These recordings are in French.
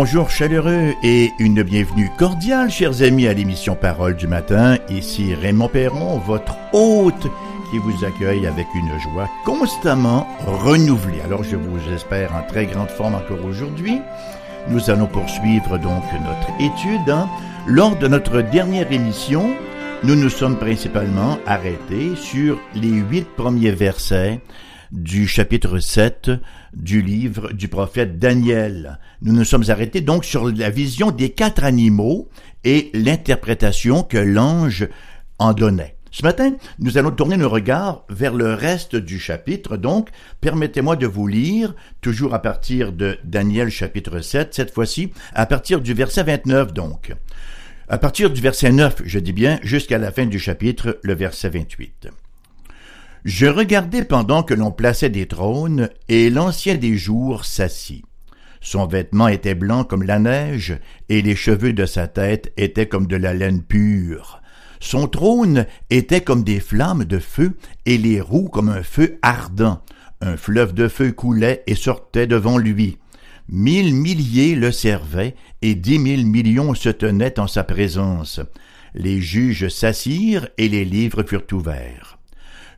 Bonjour chaleureux et une bienvenue cordiale, chers amis, à l'émission Parole du matin. Ici Raymond Perron, votre hôte qui vous accueille avec une joie constamment renouvelée. Alors je vous espère en très grande forme encore aujourd'hui. Nous allons poursuivre donc notre étude. Hein. Lors de notre dernière émission, nous nous sommes principalement arrêtés sur les huit premiers versets du chapitre 7 du livre du prophète Daniel. Nous nous sommes arrêtés donc sur la vision des quatre animaux et l'interprétation que l'ange en donnait. Ce matin, nous allons tourner nos regards vers le reste du chapitre, donc permettez-moi de vous lire, toujours à partir de Daniel chapitre 7, cette fois-ci, à partir du verset 29 donc. À partir du verset 9, je dis bien, jusqu'à la fin du chapitre, le verset 28. Je regardais pendant que l'on plaçait des trônes, et l'ancien des jours s'assit. Son vêtement était blanc comme la neige, et les cheveux de sa tête étaient comme de la laine pure. Son trône était comme des flammes de feu, et les roues comme un feu ardent. Un fleuve de feu coulait et sortait devant lui. Mille milliers le servaient, et dix mille millions se tenaient en sa présence. Les juges s'assirent, et les livres furent ouverts.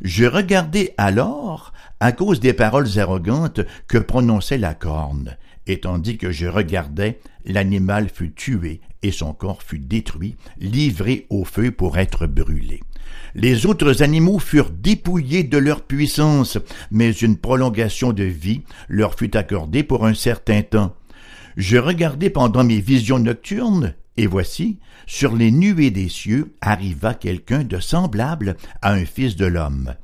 Je regardai alors à cause des paroles arrogantes que prononçait la corne, et tandis que je regardais, l'animal fut tué et son corps fut détruit, livré au feu pour être brûlé. Les autres animaux furent dépouillés de leur puissance, mais une prolongation de vie leur fut accordée pour un certain temps. Je regardai pendant mes visions nocturnes, et voici, sur les nuées des cieux arriva quelqu'un de semblable à un fils de l'homme.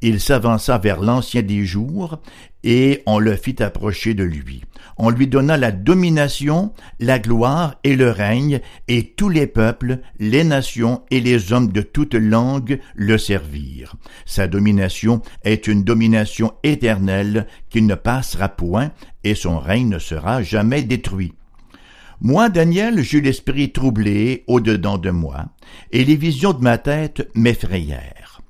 Il s'avança vers l'ancien des jours, et on le fit approcher de lui. On lui donna la domination, la gloire et le règne, et tous les peuples, les nations et les hommes de toute langue le servirent. Sa domination est une domination éternelle qui ne passera point, et son règne ne sera jamais détruit. Moi, Daniel, j'eus l'esprit troublé au-dedans de moi, et les visions de ma tête m'effrayèrent.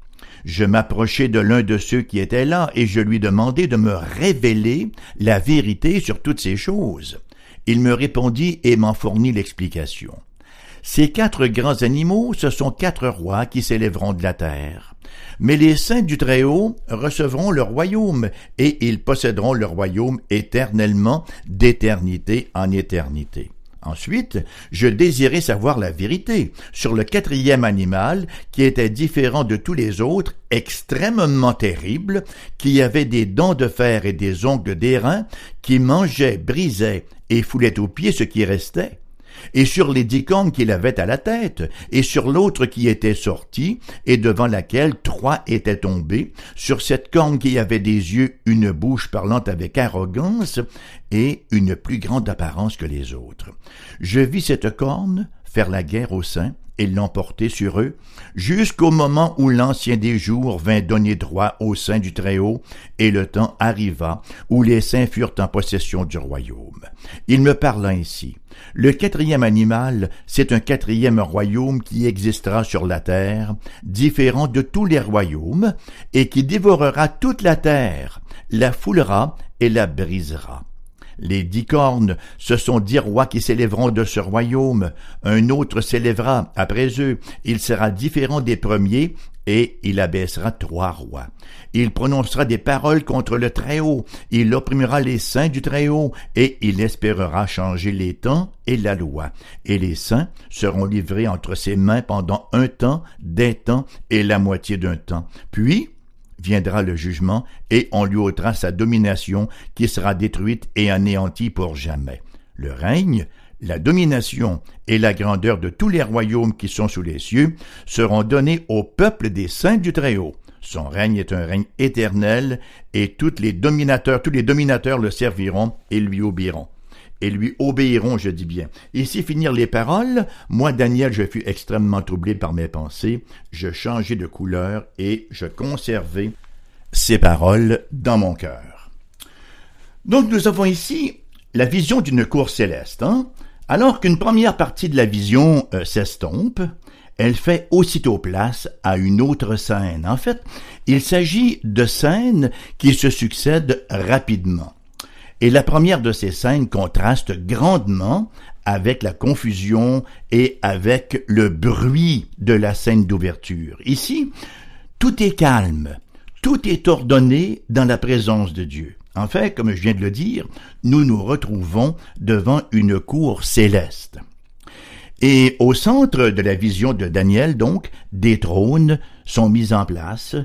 Je m'approchai de l'un de ceux qui étaient là, et je lui demandai de me révéler la vérité sur toutes ces choses. Il me répondit et m'en fournit l'explication. Ces quatre grands animaux, ce sont quatre rois qui s'élèveront de la terre. Mais les saints du Très-Haut recevront leur royaume, et ils posséderont leur royaume éternellement, d'éternité en éternité. Ensuite, je désirais savoir la vérité sur le quatrième animal qui était différent de tous les autres, extrêmement terrible, qui avait des dents de fer et des ongles d'airain, qui mangeait, brisait et foulait aux pieds ce qui restait et sur les dix cornes qu'il avait à la tête, et sur l'autre qui était sortie, et devant laquelle trois étaient tombés, sur cette corne qui avait des yeux, une bouche parlant avec arrogance, et une plus grande apparence que les autres. Je vis cette corne faire la guerre aux saints, et l'emporter sur eux, jusqu'au moment où l'ancien des jours vint donner droit au sein du Très-Haut, et le temps arriva où les saints furent en possession du royaume. Il me parla ainsi. Le quatrième animal, c'est un quatrième royaume qui existera sur la terre, différent de tous les royaumes, et qui dévorera toute la terre, la foulera et la brisera. Les dix cornes, ce sont dix rois qui s'élèveront de ce royaume. Un autre s'élèvera après eux. Il sera différent des premiers, et il abaissera trois rois. Il prononcera des paroles contre le Très-Haut, il opprimera les saints du Très-Haut, et il espérera changer les temps et la loi. Et les saints seront livrés entre ses mains pendant un temps, des temps et la moitié d'un temps. Puis, viendra le jugement, et on lui ôtera sa domination, qui sera détruite et anéantie pour jamais. Le règne, la domination et la grandeur de tous les royaumes qui sont sous les cieux seront donnés au peuple des saints du Très-Haut. Son règne est un règne éternel, et tous les dominateurs, tous les dominateurs le serviront et lui obéiront et lui obéiront, je dis bien. Ici finir les paroles, moi, Daniel, je fus extrêmement troublé par mes pensées, je changeai de couleur et je conservai ces paroles dans mon cœur. Donc nous avons ici la vision d'une cour céleste. Hein? Alors qu'une première partie de la vision euh, s'estompe, elle fait aussitôt place à une autre scène. En fait, il s'agit de scènes qui se succèdent rapidement. Et la première de ces scènes contraste grandement avec la confusion et avec le bruit de la scène d'ouverture. Ici, tout est calme, tout est ordonné dans la présence de Dieu. En fait, comme je viens de le dire, nous nous retrouvons devant une cour céleste. Et au centre de la vision de Daniel, donc, des trônes sont mis en place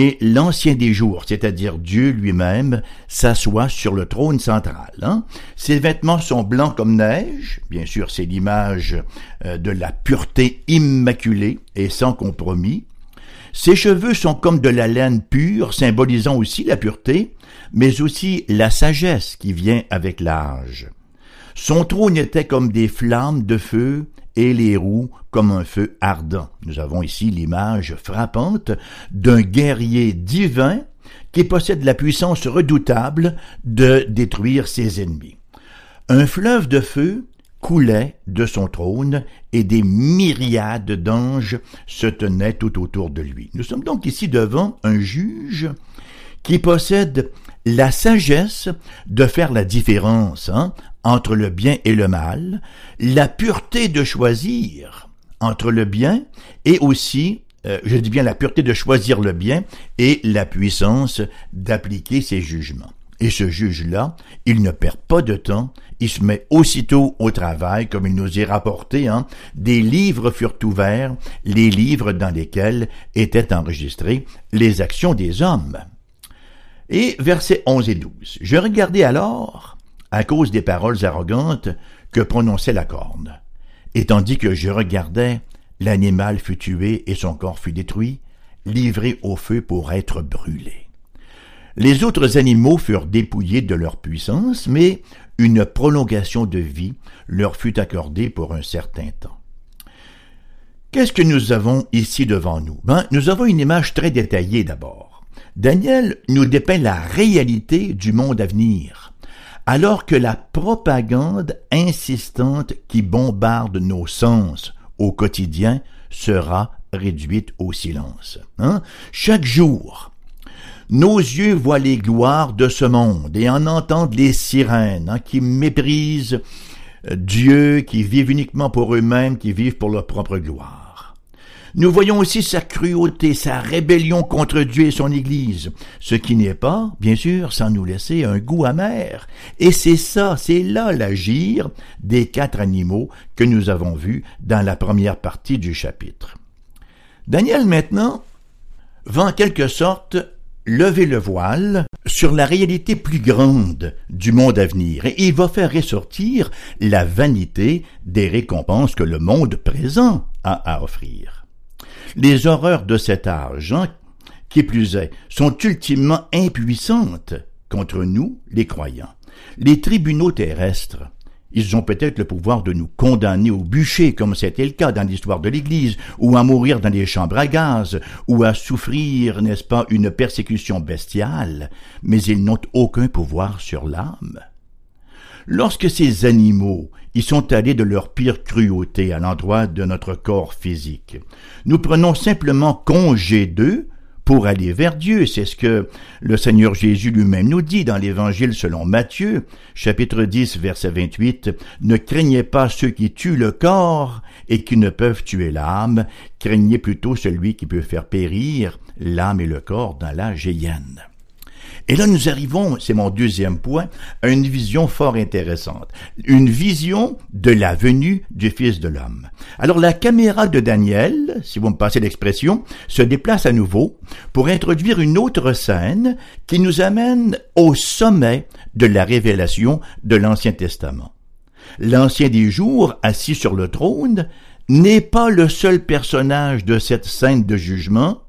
et l'ancien des jours, c'est-à-dire Dieu lui-même, s'assoit sur le trône central. Hein. Ses vêtements sont blancs comme neige, bien sûr c'est l'image euh, de la pureté immaculée et sans compromis. Ses cheveux sont comme de la laine pure, symbolisant aussi la pureté, mais aussi la sagesse qui vient avec l'âge. Son trône était comme des flammes de feu et les roues comme un feu ardent. Nous avons ici l'image frappante d'un guerrier divin qui possède la puissance redoutable de détruire ses ennemis. Un fleuve de feu coulait de son trône et des myriades d'anges se tenaient tout autour de lui. Nous sommes donc ici devant un juge qui possède la sagesse de faire la différence hein, entre le bien et le mal, la pureté de choisir entre le bien et aussi, euh, je dis bien la pureté de choisir le bien et la puissance d'appliquer ses jugements. Et ce juge-là, il ne perd pas de temps, il se met aussitôt au travail, comme il nous est rapporté, hein. des livres furent ouverts, les livres dans lesquels étaient enregistrées les actions des hommes. Et versets 11 et 12. Je regardais alors, à cause des paroles arrogantes que prononçait la corne. Et tandis que je regardais, l'animal fut tué et son corps fut détruit, livré au feu pour être brûlé. Les autres animaux furent dépouillés de leur puissance, mais une prolongation de vie leur fut accordée pour un certain temps. Qu'est-ce que nous avons ici devant nous? Ben, Nous avons une image très détaillée d'abord. Daniel nous dépeint la réalité du monde à venir, alors que la propagande insistante qui bombarde nos sens au quotidien sera réduite au silence. Hein? Chaque jour, nos yeux voient les gloires de ce monde et en entendent les sirènes hein, qui méprisent Dieu, qui vivent uniquement pour eux-mêmes, qui vivent pour leur propre gloire. Nous voyons aussi sa cruauté, sa rébellion contre Dieu et son Église, ce qui n'est pas, bien sûr, sans nous laisser un goût amer. Et c'est ça, c'est là l'agir des quatre animaux que nous avons vus dans la première partie du chapitre. Daniel maintenant va en quelque sorte lever le voile sur la réalité plus grande du monde à venir et il va faire ressortir la vanité des récompenses que le monde présent a à offrir les horreurs de cet âge, hein, qui plus est, sont ultimement impuissantes contre nous, les croyants. Les tribunaux terrestres, ils ont peut-être le pouvoir de nous condamner au bûcher, comme c'était le cas dans l'histoire de l'Église, ou à mourir dans des chambres à gaz, ou à souffrir, n'est-ce pas, une persécution bestiale, mais ils n'ont aucun pouvoir sur l'âme. Lorsque ces animaux y sont allés de leur pire cruauté à l'endroit de notre corps physique, nous prenons simplement congé d'eux pour aller vers Dieu. C'est ce que le Seigneur Jésus lui-même nous dit dans l'Évangile selon Matthieu, chapitre 10, verset 28. Ne craignez pas ceux qui tuent le corps et qui ne peuvent tuer l'âme, craignez plutôt celui qui peut faire périr l'âme et le corps dans la géhenne. Et là, nous arrivons, c'est mon deuxième point, à une vision fort intéressante. Une vision de la venue du Fils de l'homme. Alors, la caméra de Daniel, si vous me passez l'expression, se déplace à nouveau pour introduire une autre scène qui nous amène au sommet de la révélation de l'Ancien Testament. L'Ancien des jours, assis sur le trône, n'est pas le seul personnage de cette scène de jugement,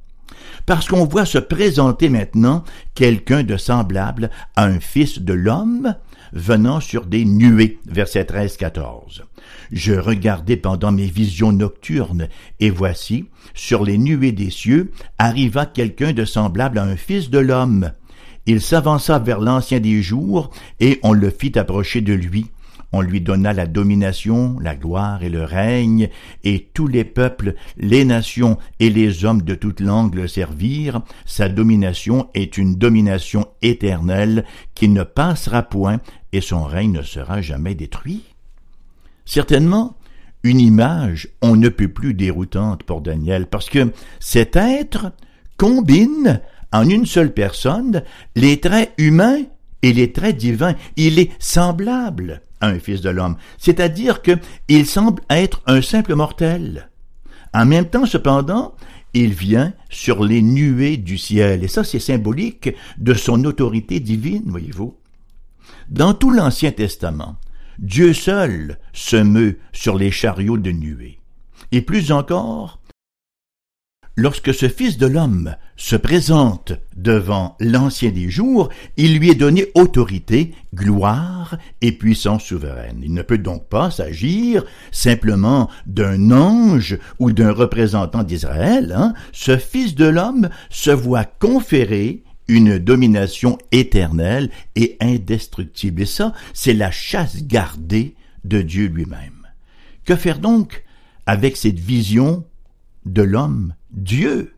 parce qu'on voit se présenter maintenant quelqu'un de semblable à un fils de l'homme venant sur des nuées. Verset 13-14. Je regardais pendant mes visions nocturnes, et voici, sur les nuées des cieux, arriva quelqu'un de semblable à un fils de l'homme. Il s'avança vers l'ancien des jours, et on le fit approcher de lui. On lui donna la domination, la gloire et le règne, et tous les peuples, les nations et les hommes de toute langue le servirent. Sa domination est une domination éternelle qui ne passera point, et son règne ne sera jamais détruit. Certainement, une image on ne peut plus déroutante pour Daniel, parce que cet être combine en une seule personne les traits humains et les traits divins. Il est semblable à un fils de l'homme, c'est-à-dire que il semble être un simple mortel. En même temps, cependant, il vient sur les nuées du ciel, et ça c'est symbolique de son autorité divine, voyez-vous. Dans tout l'Ancien Testament, Dieu seul se meut sur les chariots de nuées. Et plus encore, Lorsque ce Fils de l'homme se présente devant l'Ancien des jours, il lui est donné autorité, gloire et puissance souveraine. Il ne peut donc pas s'agir simplement d'un ange ou d'un représentant d'Israël. Hein. Ce Fils de l'homme se voit conférer une domination éternelle et indestructible. Et ça, c'est la chasse gardée de Dieu lui-même. Que faire donc avec cette vision de l'homme Dieu,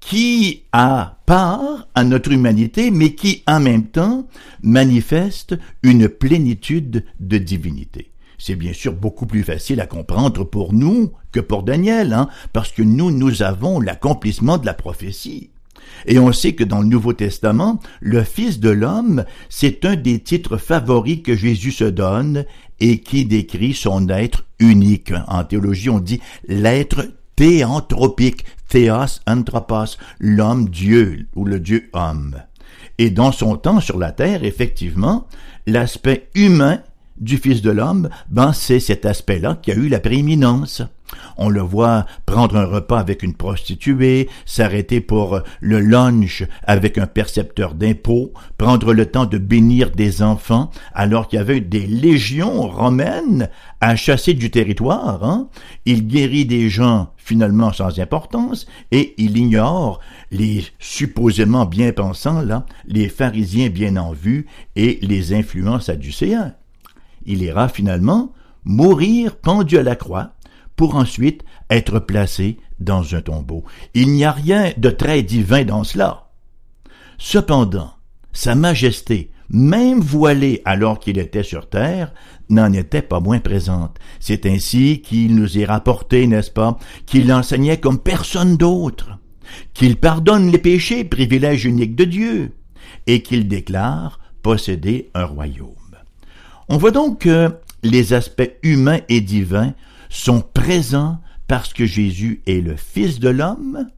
qui a part à notre humanité, mais qui en même temps manifeste une plénitude de divinité. C'est bien sûr beaucoup plus facile à comprendre pour nous que pour Daniel, hein, parce que nous, nous avons l'accomplissement de la prophétie. Et on sait que dans le Nouveau Testament, le Fils de l'homme, c'est un des titres favoris que Jésus se donne et qui décrit son être unique. En théologie, on dit l'être théanthropique, théos anthropos, l'homme Dieu ou le Dieu homme. Et dans son temps sur la terre, effectivement, l'aspect humain du Fils de l'homme, ben c'est cet aspect-là qui a eu la prééminence. On le voit prendre un repas avec une prostituée, s'arrêter pour le lunch avec un percepteur d'impôts, prendre le temps de bénir des enfants alors qu'il y avait des légions romaines à chasser du territoire. Hein? Il guérit des gens finalement sans importance et il ignore les supposément bien pensants, là, les pharisiens bien en vue et les influences adducéens. Il ira finalement mourir pendu à la croix pour ensuite être placé dans un tombeau. Il n'y a rien de très divin dans cela. Cependant, Sa Majesté, même voilée alors qu'il était sur terre, n'en était pas moins présente. C'est ainsi qu'il nous est rapporté, n'est-ce pas, qu'il enseignait comme personne d'autre, qu'il pardonne les péchés, privilège unique de Dieu, et qu'il déclare posséder un royaume. On voit donc que les aspects humains et divins sont présents parce que Jésus est le Fils de l'homme,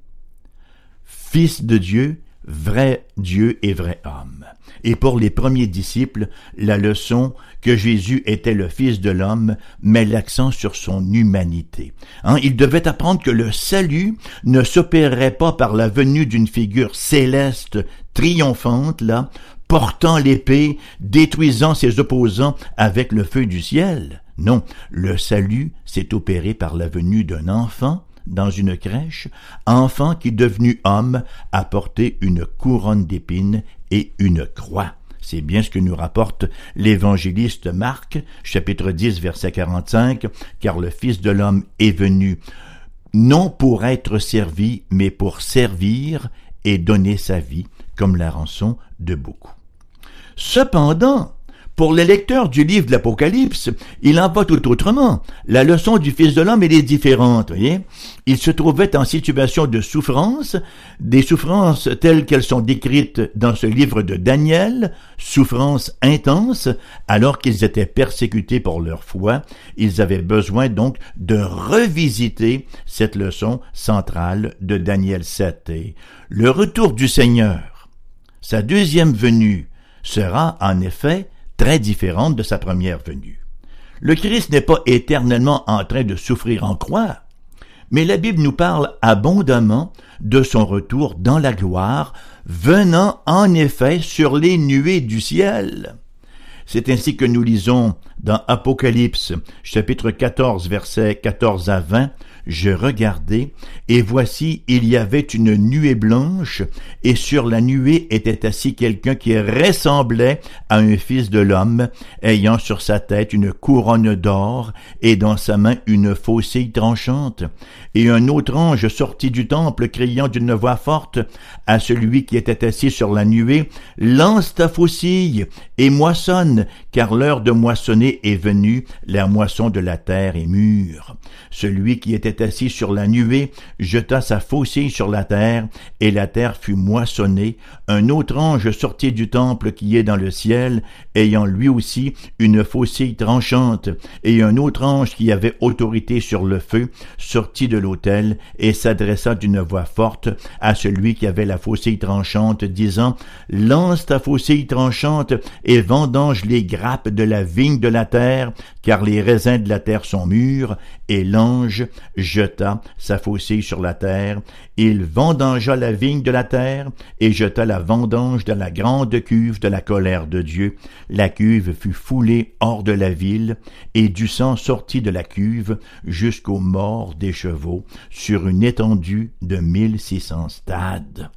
Fils de Dieu, vrai Dieu et vrai homme. Et pour les premiers disciples, la leçon que Jésus était le Fils de l'homme met l'accent sur son humanité. Hein, ils devaient apprendre que le salut ne s'opérerait pas par la venue d'une figure céleste triomphante, là, portant l'épée, détruisant ses opposants avec le feu du ciel. Non, le salut s'est opéré par la venue d'un enfant dans une crèche, enfant qui, devenu homme, a porté une couronne d'épines et une croix. C'est bien ce que nous rapporte l'évangéliste Marc, chapitre 10, verset 45, car le Fils de l'homme est venu non pour être servi, mais pour servir et donner sa vie comme la rançon de beaucoup. Cependant, pour les lecteurs du livre de l'Apocalypse, il en va tout autrement. La leçon du Fils de l'homme, elle est différente, voyez. Il se trouvait en situation de souffrance, des souffrances telles qu'elles sont décrites dans ce livre de Daniel, souffrances intenses, alors qu'ils étaient persécutés pour leur foi. Ils avaient besoin donc de revisiter cette leçon centrale de Daniel 7. le retour du Seigneur, sa deuxième venue, sera en effet très différente de sa première venue. Le Christ n'est pas éternellement en train de souffrir en croix, mais la Bible nous parle abondamment de son retour dans la gloire, venant en effet sur les nuées du ciel. C'est ainsi que nous lisons dans Apocalypse chapitre 14 versets 14 à 20, je regardai, et voici, il y avait une nuée blanche, et sur la nuée était assis quelqu'un qui ressemblait à un fils de l'homme, ayant sur sa tête une couronne d'or, et dans sa main une faucille tranchante. Et un autre ange sortit du temple, criant d'une voix forte à celui qui était assis sur la nuée, Lance ta faucille, et moissonne, car l'heure de moissonner est venue, la moisson de la terre est mûre. Celui qui était assis sur la nuée jeta sa faucille sur la terre, et la terre fut moissonnée. Un autre ange sortit du temple qui est dans le ciel, ayant lui aussi une faucille tranchante, et un autre ange qui avait autorité sur le feu sortit de l'autel et s'adressa d'une voix forte à celui qui avait la faucille tranchante, disant Lance ta faucille tranchante et vendange les grappes de la vigne de la terre, car les raisins de la terre sont mûrs, et l'ange jeta sa faucille sur la terre, il vendangea la vigne de la terre, et jeta la vendange dans la grande cuve de la colère de Dieu. La cuve fut foulée hors de la ville, et du sang sortit de la cuve jusqu'aux morts des chevaux, sur une étendue de mille six cents stades.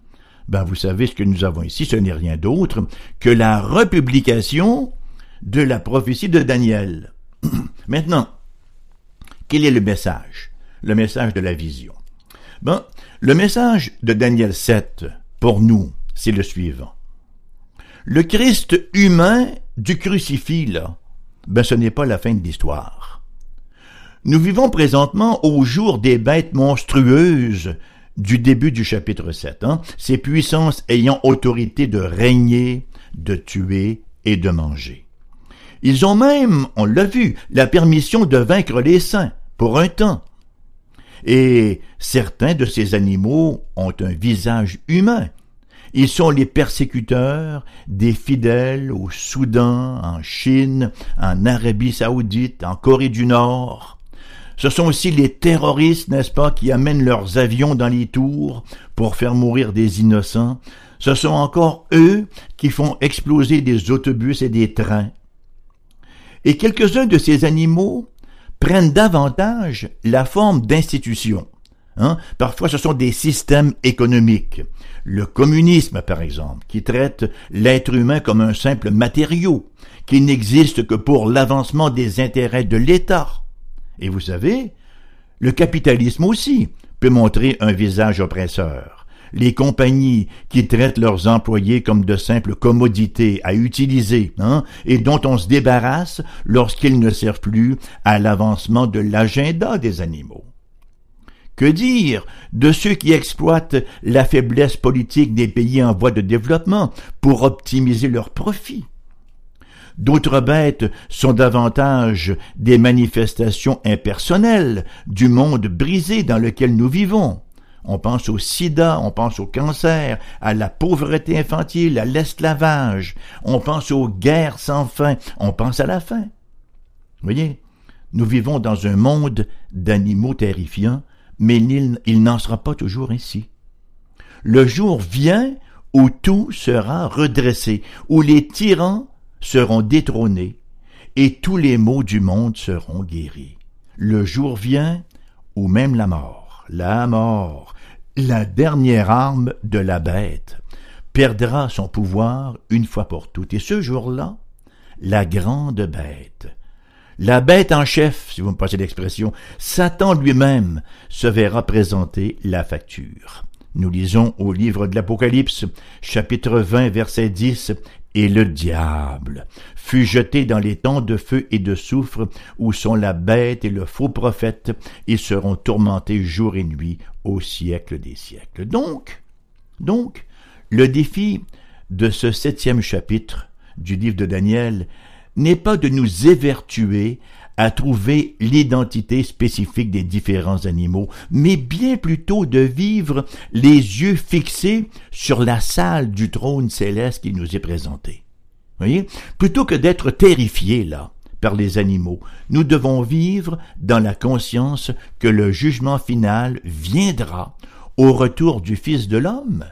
Ben, vous savez ce que nous avons ici, ce n'est rien d'autre que la republication de la prophétie de Daniel. Maintenant, quel est le message? Le message de la vision. Bon, le message de Daniel 7, pour nous, c'est le suivant. Le Christ humain du crucifix, là, ben ce n'est pas la fin de l'histoire. Nous vivons présentement au jour des bêtes monstrueuses du début du chapitre 7, hein, ces puissances ayant autorité de régner, de tuer et de manger. Ils ont même, on l'a vu, la permission de vaincre les saints, pour un temps. Et certains de ces animaux ont un visage humain. Ils sont les persécuteurs des fidèles au Soudan, en Chine, en Arabie saoudite, en Corée du Nord. Ce sont aussi les terroristes, n'est-ce pas, qui amènent leurs avions dans les tours pour faire mourir des innocents. Ce sont encore eux qui font exploser des autobus et des trains et quelques-uns de ces animaux prennent davantage la forme d'institutions. Hein? Parfois, ce sont des systèmes économiques. Le communisme, par exemple, qui traite l'être humain comme un simple matériau, qui n'existe que pour l'avancement des intérêts de l'État. Et vous savez, le capitalisme aussi peut montrer un visage oppresseur les compagnies qui traitent leurs employés comme de simples commodités à utiliser, hein, et dont on se débarrasse lorsqu'ils ne servent plus à l'avancement de l'agenda des animaux. Que dire de ceux qui exploitent la faiblesse politique des pays en voie de développement pour optimiser leurs profits? D'autres bêtes sont davantage des manifestations impersonnelles du monde brisé dans lequel nous vivons on pense au sida, on pense au cancer, à la pauvreté infantile, à l'esclavage, on pense aux guerres sans fin, on pense à la faim. Voyez, nous vivons dans un monde d'animaux terrifiants, mais il, il n'en sera pas toujours ainsi. Le jour vient où tout sera redressé, où les tyrans seront détrônés, et tous les maux du monde seront guéris. Le jour vient où même la mort, la mort, la dernière arme de la bête perdra son pouvoir une fois pour toutes. Et ce jour-là, la grande bête, la bête en chef, si vous me passez l'expression, Satan lui-même se verra présenter la facture. Nous lisons au livre de l'Apocalypse, chapitre 20, verset 10, et le diable fut jeté dans les temps de feu et de soufre où sont la bête et le faux prophète, ils seront tourmentés jour et nuit au siècle des siècles. Donc, donc, le défi de ce septième chapitre du livre de Daniel n'est pas de nous évertuer à trouver l'identité spécifique des différents animaux, mais bien plutôt de vivre les yeux fixés sur la salle du trône céleste qui nous est présentée. Voyez? Plutôt que d'être terrifiés là les animaux, nous devons vivre dans la conscience que le jugement final viendra au retour du Fils de l'homme.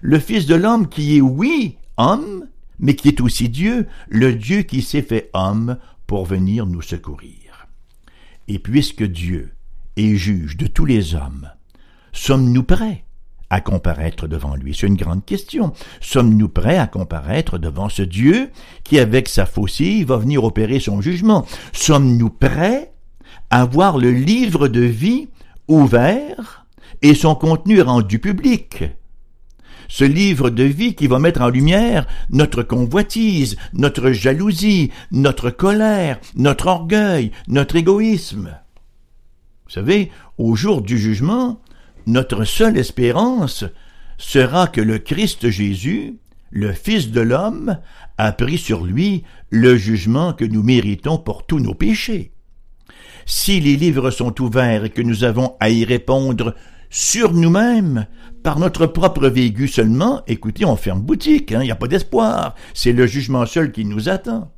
Le Fils de l'homme qui est, oui, homme, mais qui est aussi Dieu, le Dieu qui s'est fait homme pour venir nous secourir. Et puisque Dieu et juge de tous les hommes, sommes-nous prêts à comparaître devant lui C'est une grande question. Sommes-nous prêts à comparaître devant ce Dieu qui, avec sa faucille, va venir opérer son jugement? Sommes-nous prêts à voir le livre de vie ouvert et son contenu rendu public? Ce livre de vie qui va mettre en lumière notre convoitise, notre jalousie, notre colère, notre orgueil, notre égoïsme. Vous savez, au jour du jugement, notre seule espérance sera que le Christ Jésus, le Fils de l'homme, a pris sur lui le jugement que nous méritons pour tous nos péchés. Si les livres sont ouverts et que nous avons à y répondre sur nous-mêmes, par notre propre vécu seulement, écoutez, on ferme boutique, il hein, n'y a pas d'espoir, c'est le jugement seul qui nous attend.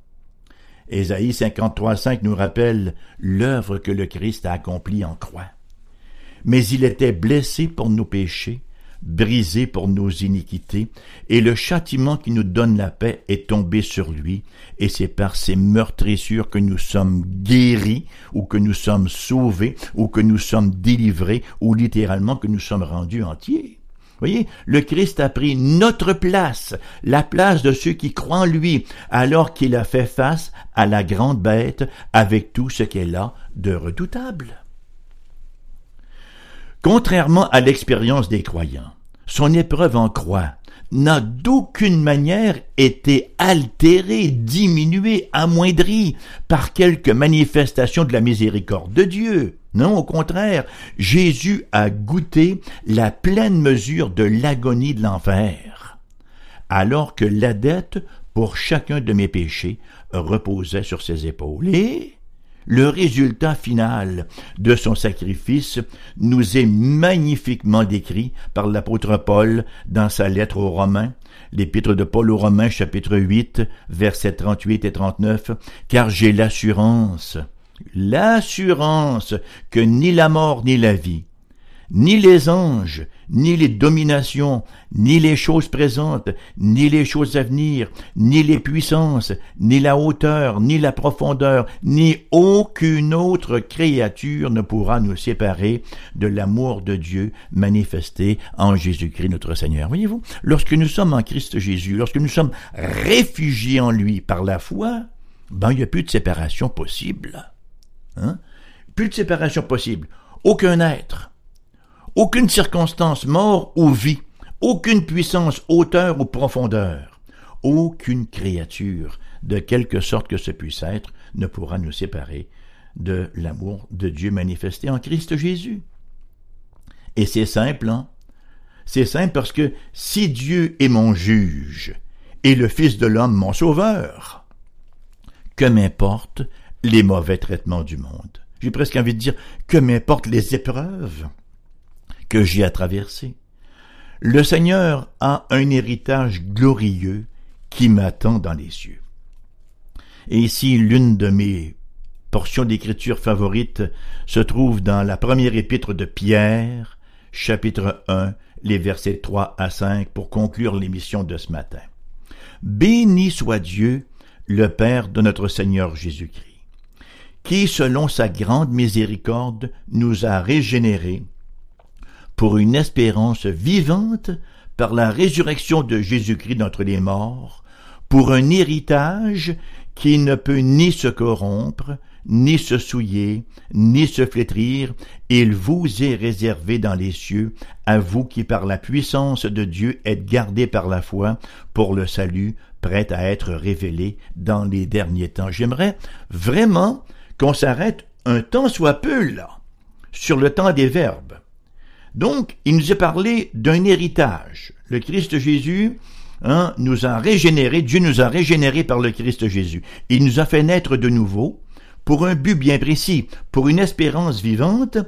Ésaïe 53.5 nous rappelle l'œuvre que le Christ a accomplie en croix. Mais il était blessé pour nos péchés, brisé pour nos iniquités, et le châtiment qui nous donne la paix est tombé sur lui, et c'est par ses meurtrissures que nous sommes guéris, ou que nous sommes sauvés, ou que nous sommes délivrés, ou littéralement que nous sommes rendus entiers. Voyez, le Christ a pris notre place, la place de ceux qui croient en lui, alors qu'il a fait face à la grande bête avec tout ce qu'elle a de redoutable. Contrairement à l'expérience des croyants, son épreuve en croix n'a d'aucune manière été altérée, diminuée, amoindrie par quelque manifestation de la miséricorde de Dieu. Non, au contraire, Jésus a goûté la pleine mesure de l'agonie de l'enfer, alors que la dette pour chacun de mes péchés reposait sur ses épaules. Le résultat final de son sacrifice nous est magnifiquement décrit par l'apôtre Paul dans sa lettre aux Romains, l'épître de Paul aux Romains chapitre 8, versets 38 et 39, car j'ai l'assurance, l'assurance que ni la mort ni la vie, ni les anges, ni les dominations, ni les choses présentes, ni les choses à venir, ni les puissances, ni la hauteur, ni la profondeur, ni aucune autre créature ne pourra nous séparer de l'amour de Dieu manifesté en Jésus-Christ notre Seigneur. Voyez-vous, lorsque nous sommes en Christ Jésus, lorsque nous sommes réfugiés en lui par la foi, ben, il n'y a plus de séparation possible. Hein? Plus de séparation possible. Aucun être, aucune circonstance mort ou vie, aucune puissance hauteur ou profondeur, aucune créature, de quelque sorte que ce puisse être, ne pourra nous séparer de l'amour de Dieu manifesté en Christ Jésus. Et c'est simple, hein? C'est simple parce que si Dieu est mon juge et le Fils de l'homme mon sauveur, que m'importe les mauvais traitements du monde? J'ai presque envie de dire que m'importe les épreuves? Que j'ai à traverser. Le Seigneur a un héritage glorieux qui m'attend dans les cieux. Et ici, l'une de mes portions d'écriture favorites se trouve dans la première épître de Pierre, chapitre 1, les versets 3 à 5, pour conclure l'émission de ce matin. Béni soit Dieu, le Père de notre Seigneur Jésus-Christ, qui, selon sa grande miséricorde, nous a régénérés pour une espérance vivante par la résurrection de Jésus-Christ d'entre les morts, pour un héritage qui ne peut ni se corrompre, ni se souiller, ni se flétrir, il vous est réservé dans les cieux, à vous qui par la puissance de Dieu êtes gardés par la foi pour le salut prêt à être révélé dans les derniers temps. J'aimerais vraiment qu'on s'arrête un temps soit peu là, sur le temps des verbes. Donc, il nous a parlé d'un héritage. Le Christ Jésus hein, nous a régénérés, Dieu nous a régénérés par le Christ Jésus. Il nous a fait naître de nouveau pour un but bien précis, pour une espérance vivante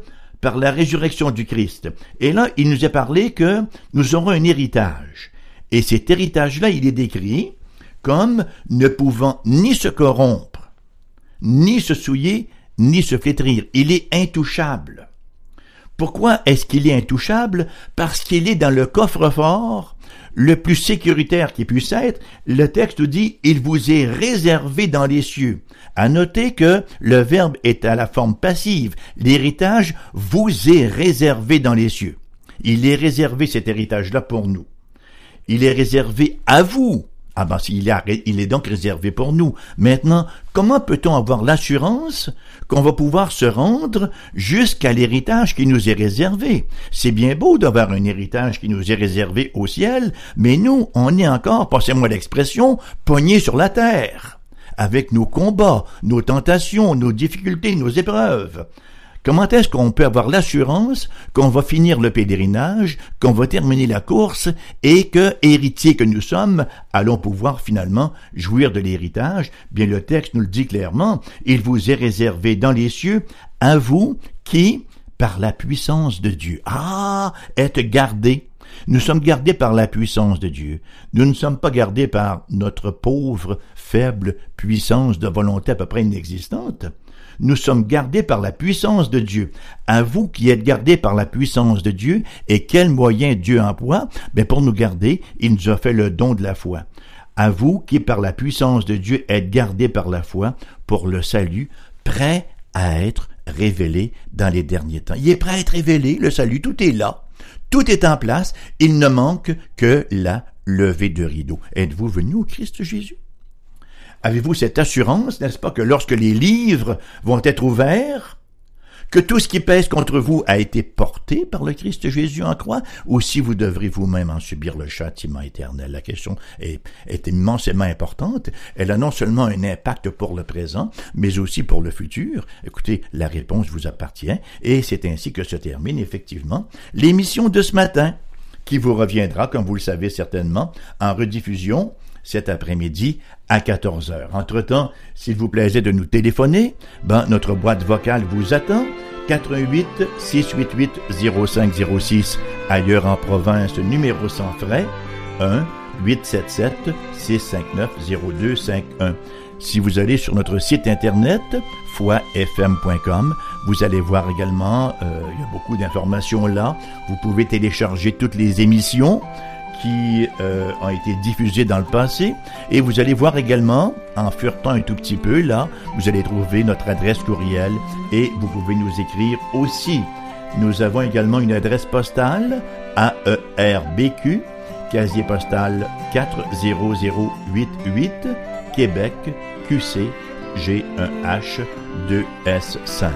par la résurrection du Christ. Et là, il nous a parlé que nous aurons un héritage. Et cet héritage-là, il est décrit comme ne pouvant ni se corrompre, ni se souiller, ni se flétrir. Il est intouchable. Pourquoi est-ce qu'il est intouchable? Parce qu'il est dans le coffre-fort le plus sécuritaire qui puisse être, le texte dit il vous est réservé dans les cieux. À noter que le verbe est à la forme passive. L'héritage vous est réservé dans les cieux. Il est réservé cet héritage-là pour nous. Il est réservé à vous ah ben, il est, donc réservé pour nous. Maintenant, comment peut-on avoir l'assurance qu'on va pouvoir se rendre jusqu'à l'héritage qui nous est réservé? C'est bien beau d'avoir un héritage qui nous est réservé au ciel, mais nous, on est encore, passez-moi l'expression, pognés sur la terre, avec nos combats, nos tentations, nos difficultés, nos épreuves. Comment est-ce qu'on peut avoir l'assurance qu'on va finir le pèlerinage, qu'on va terminer la course et que, héritiers que nous sommes, allons pouvoir finalement jouir de l'héritage? Bien, le texte nous le dit clairement. Il vous est réservé dans les cieux à vous qui, par la puissance de Dieu, ah, êtes gardés nous sommes gardés par la puissance de Dieu. Nous ne sommes pas gardés par notre pauvre, faible puissance de volonté à peu près inexistante nous sommes gardés par la puissance de Dieu. À vous qui êtes gardés par la puissance de Dieu, et quels moyens Dieu emploie, ben pour nous garder, il nous a fait le don de la foi. À vous qui par la puissance de Dieu êtes gardés par la foi pour le salut, prêt à être révélé dans les derniers temps. Il est prêt à être révélé, le salut, tout est là. Tout est en place, il ne manque que la levée de rideau. Êtes-vous venu au Christ Jésus? Avez-vous cette assurance, n'est-ce pas, que lorsque les livres vont être ouverts, que tout ce qui pèse contre vous a été porté par le Christ Jésus en croix, ou si vous devrez vous-même en subir le châtiment éternel? La question est, immensément importante. Elle a non seulement un impact pour le présent, mais aussi pour le futur. Écoutez, la réponse vous appartient, et c'est ainsi que se termine effectivement l'émission de ce matin, qui vous reviendra, comme vous le savez certainement, en rediffusion cet après-midi à 14 heures. Entre-temps, s'il vous plaisait de nous téléphoner, ben, notre boîte vocale vous attend. 88 688 0506 ailleurs en province numéro sans frais 1 877 659 0251 si vous allez sur notre site internet foifm.com, vous allez voir également, euh, il y a beaucoup d'informations là. Vous pouvez télécharger toutes les émissions qui euh, ont été diffusés dans le passé. Et vous allez voir également, en furetant un tout petit peu, là, vous allez trouver notre adresse courriel et vous pouvez nous écrire aussi. Nous avons également une adresse postale AERBQ, casier postal 40088, Québec, QC, G1H 2S5.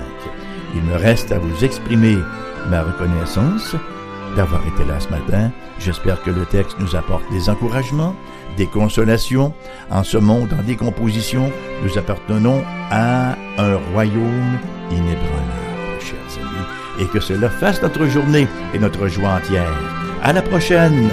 Il me reste à vous exprimer ma reconnaissance d'avoir été là ce matin. J'espère que le texte nous apporte des encouragements, des consolations. En ce monde en décomposition, nous appartenons à un royaume inébranlable, chers amis, et que cela fasse notre journée et notre joie entière. À la prochaine!